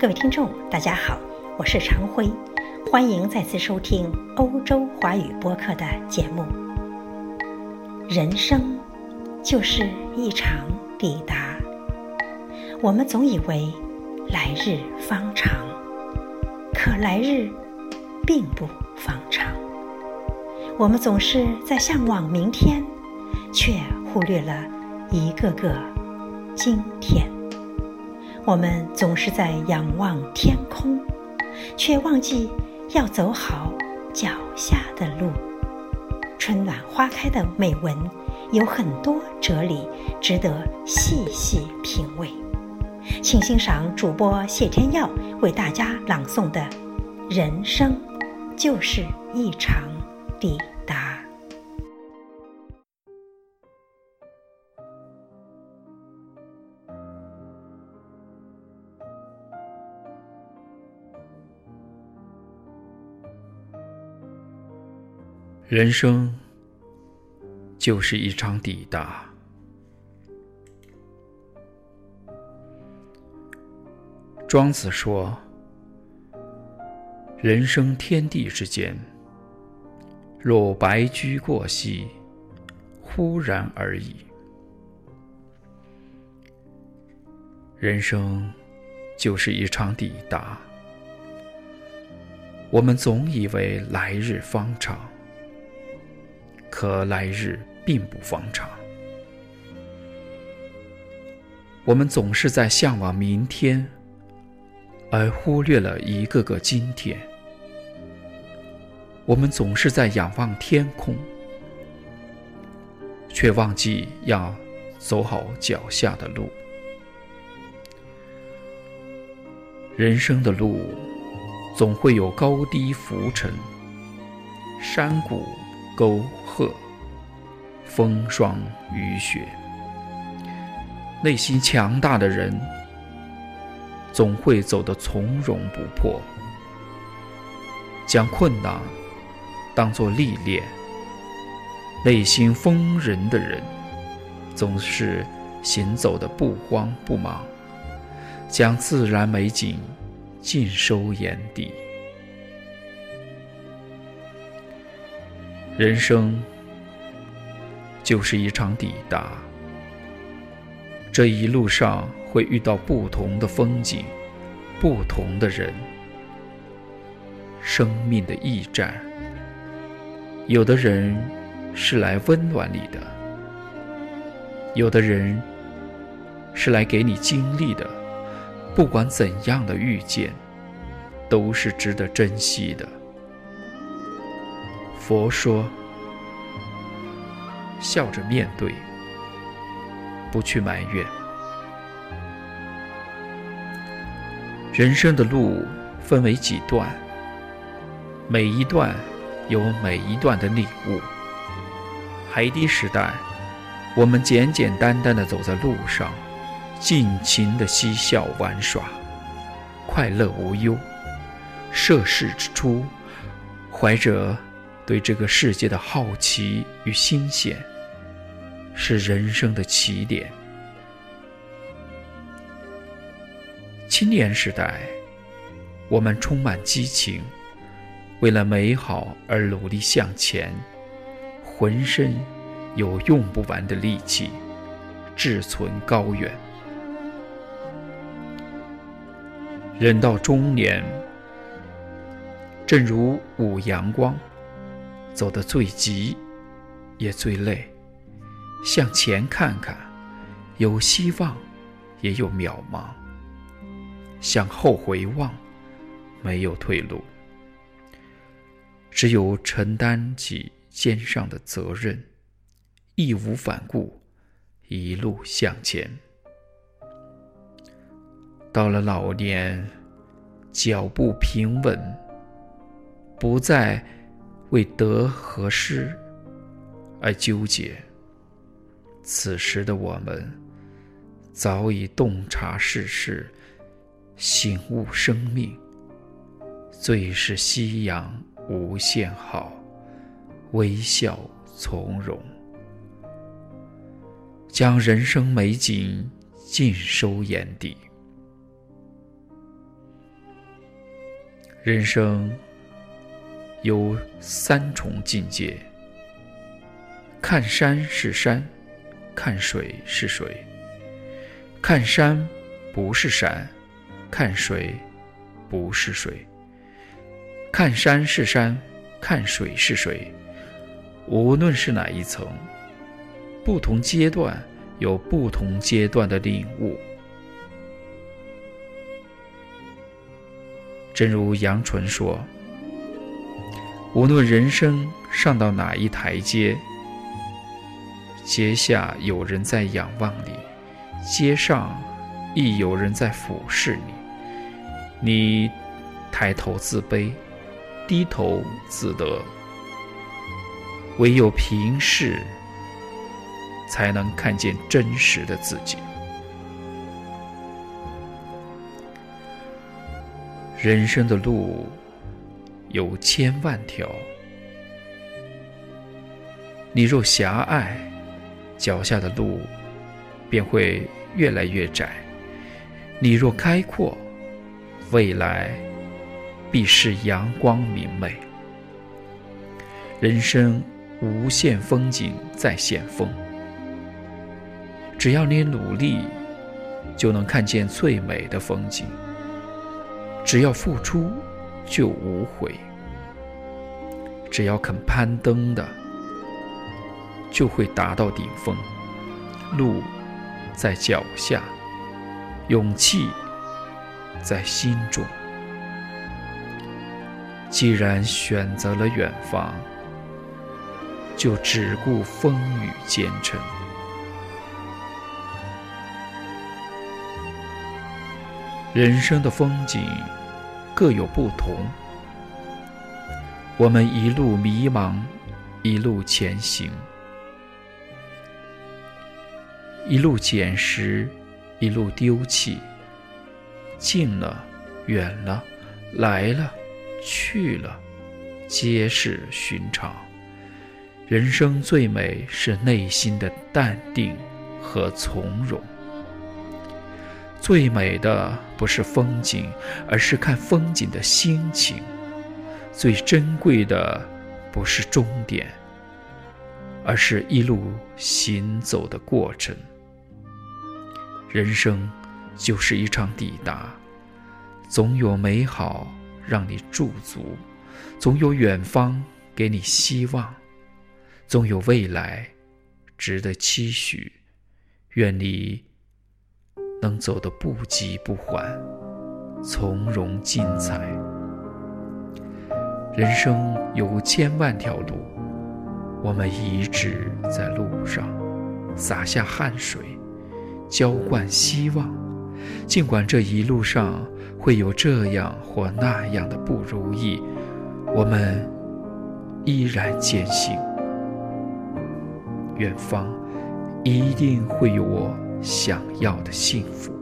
各位听众，大家好，我是常辉，欢迎再次收听欧洲华语播客的节目。人生就是一场抵达，我们总以为来日方长，可来日并不方长。我们总是在向往明天，却忽略了一个个今天。我们总是在仰望天空，却忘记要走好脚下的路。春暖花开的美文有很多哲理，值得细细品味。请欣赏主播谢天耀为大家朗诵的《人生就是一场》。抵达。人生就是一场抵达。庄子说：“人生天地之间。”若白驹过隙，忽然而已。人生就是一场抵达。我们总以为来日方长，可来日并不方长。我们总是在向往明天，而忽略了一个个今天。我们总是在仰望天空，却忘记要走好脚下的路。人生的路总会有高低浮沉、山谷沟壑、风霜雨雪。内心强大的人总会走得从容不迫，将困难。当作历练，内心丰仁的人，总是行走的不慌不忙，将自然美景尽收眼底。人生就是一场抵达，这一路上会遇到不同的风景，不同的人，生命的驿站。有的人是来温暖你的，有的人是来给你经历的。不管怎样的遇见，都是值得珍惜的。佛说：笑着面对，不去埋怨。人生的路分为几段，每一段。有每一段的领悟。海底时代，我们简简单单的走在路上，尽情的嬉笑玩耍，快乐无忧。涉世之初，怀着对这个世界的好奇与新鲜，是人生的起点。青年时代，我们充满激情。为了美好而努力向前，浑身有用不完的力气，志存高远。人到中年，正如午阳光，走得最急，也最累。向前看看，有希望，也有渺茫；向后回望，没有退路。只有承担起肩上的责任，义无反顾，一路向前。到了老年，脚步平稳，不再为得和失而纠结。此时的我们，早已洞察世事，醒悟生命，最是夕阳。无限好，微笑从容，将人生美景尽收眼底。人生有三重境界：看山是山，看水是水；看山不是山，看水不是水；看山是山，看水是水。无论是哪一层，不同阶段有不同阶段的领悟。正如杨纯说：“无论人生上到哪一台阶，阶下有人在仰望你，阶上亦有人在俯视你。你抬头自卑，低头自得。唯有平视，才能看见真实的自己。”人生的路有千万条，你若狭隘，脚下的路便会越来越窄；你若开阔，未来必是阳光明媚。人生无限风景在险峰，只要你努力，就能看见最美的风景。只要付出，就无悔；只要肯攀登的，就会达到顶峰。路在脚下，勇气在心中。既然选择了远方，就只顾风雨兼程。人生的风景各有不同，我们一路迷茫，一路前行，一路捡拾，一路丢弃，近了，远了，来了，去了，皆是寻常。人生最美是内心的淡定和从容。最美的不是风景，而是看风景的心情；最珍贵的不是终点，而是一路行走的过程。人生就是一场抵达，总有美好让你驻足，总有远方给你希望，总有未来值得期许。愿你。能走得不急不缓，从容精彩。人生有千万条路，我们一直在路上，洒下汗水，浇灌希望。尽管这一路上会有这样或那样的不如意，我们依然坚信，远方一定会有我。想要的幸福。